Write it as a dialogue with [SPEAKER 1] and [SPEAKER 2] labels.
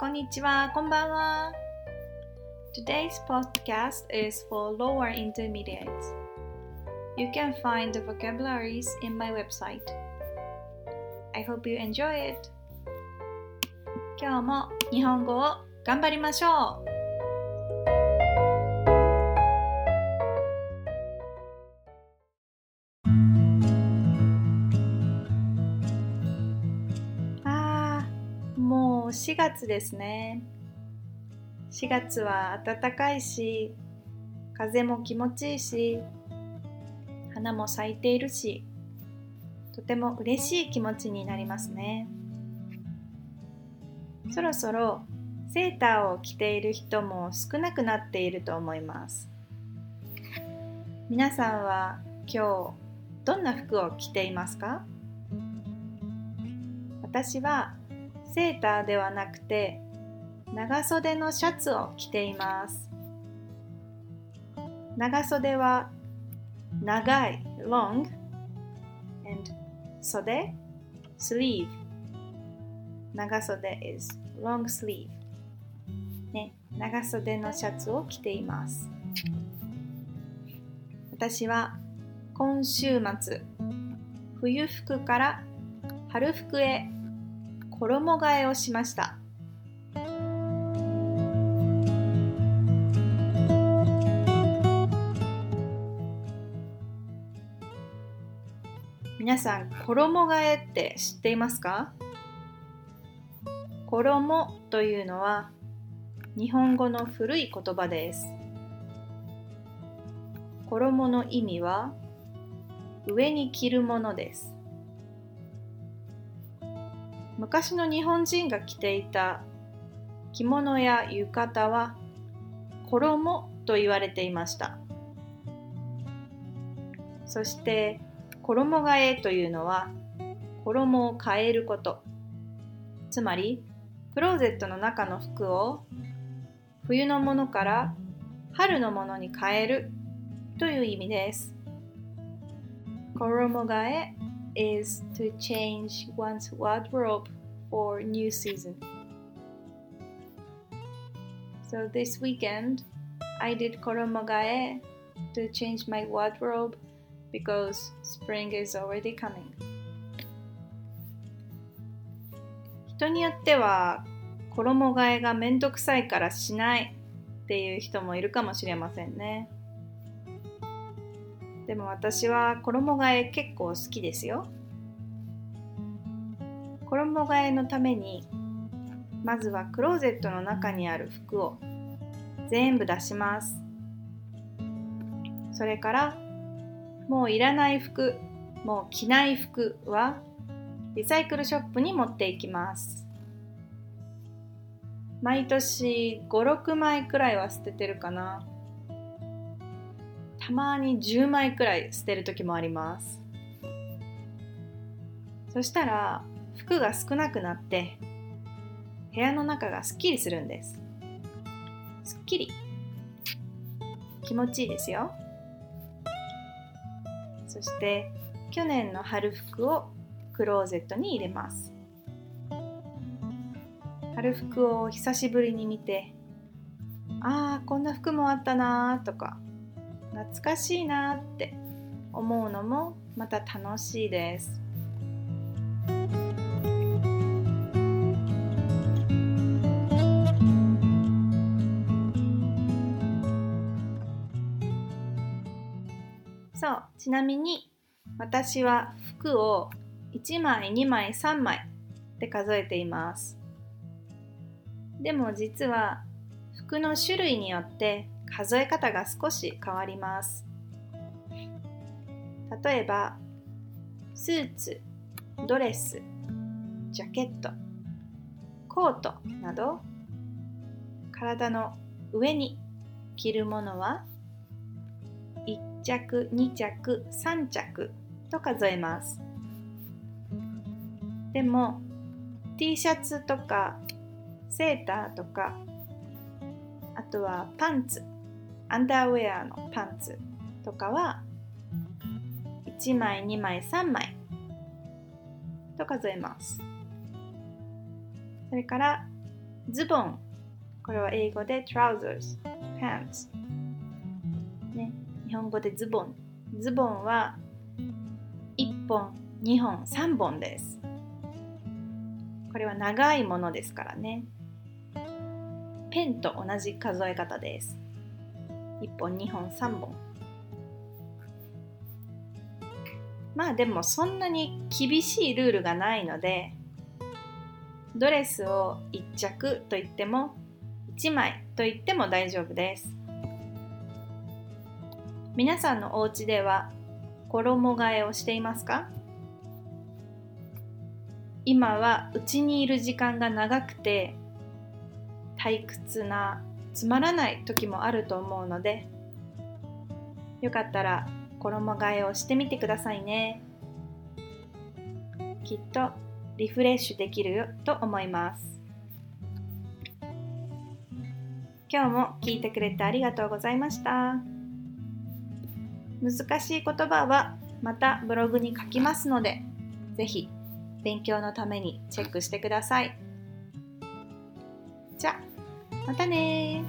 [SPEAKER 1] こんにちは。こんばんは。Today's podcast is for lower intermediates. You can find the vocabularies in my website. I hope you enjoy it. 今日も日本語を頑張りましょう。 4月ですね。4月は暖かいし、風も気持ちいいし、花も咲いているし、とても嬉しい気持ちになりますね。そろそろセーターを着ている人も少なくなっていると思います。皆さんは今日どんな服を着ていますか？私はセーターではなくて長袖のシャツを着ています。長袖は長い long and 袖 sleeve. 長袖 is long sleeve. ね、長袖のシャツを着ています。私は今週末冬服から春服へ衣替えをしました皆さん衣替えって知っていますか？衣というのは日本語の古い言葉です。衣の意味は上に着るものです。昔の日本人が着ていた着物や浴衣は衣と言われていました。そして衣替えというのは衣を変えること。つまりクローゼットの中の服を冬のものから春のものに変えるという意味です。衣替え is to change one's wardrobe for new season. So this weekend I did 衣替え to change my wardrobe because spring is already coming. 人によっては衣替えがめんどくさいからしないっていう人もいるかもしれませんね。でも私は衣替え結構好きですよ。衣替えのためにまずはクローゼットの中にある服を全部出します。それからもういらない服、もう着ない服はリサイクルショップに持っていきます。毎年5、6枚くらいは捨ててるかな。たまに10枚くらい捨てる時もあります。そしたら服が少なくなって部屋の中がすっきりするんです。すっきり。気持ちいいですよ。そして去年の春服をクローゼットに入れます春服を久しぶりに見てああこんな服もあったなとか懐かしいなって思うのもまた楽しいですそうちなみに私は服を1枚、2枚、3枚って数えています。でも実は服の種類によって数え方が少し変わります。例えば、スーツ、ドレス、ジャケット、コートなど体の上に着るものは1着、2着、3着と数えます。でも T シャツとかセーターとかあとはパンツアンダーウェアのパンツとかは1枚2枚3枚と数えますそれからズボン。これは英語で trousers, pants。ね、日本語でズボン。ズボンは1本、2本、3本です。これは長いものですからね。ペンと同じ数え方です。1本、2本、3本。まあでもそんなに厳しいルールがないのでドレスを1着と言っても1枚と言っても大丈夫です皆さんのお家では衣替えをしていますか？今は家にいる時間が長くて退屈なつまらない時もあると思うのでよかったら衣替えをしてみてくださいね。きっとリフレッシュできると思います。今日も聞いてくれてありがとうございました。難しい言葉はまたブログに書きますのでぜひ勉強のためにチェックしてください。じゃあまたね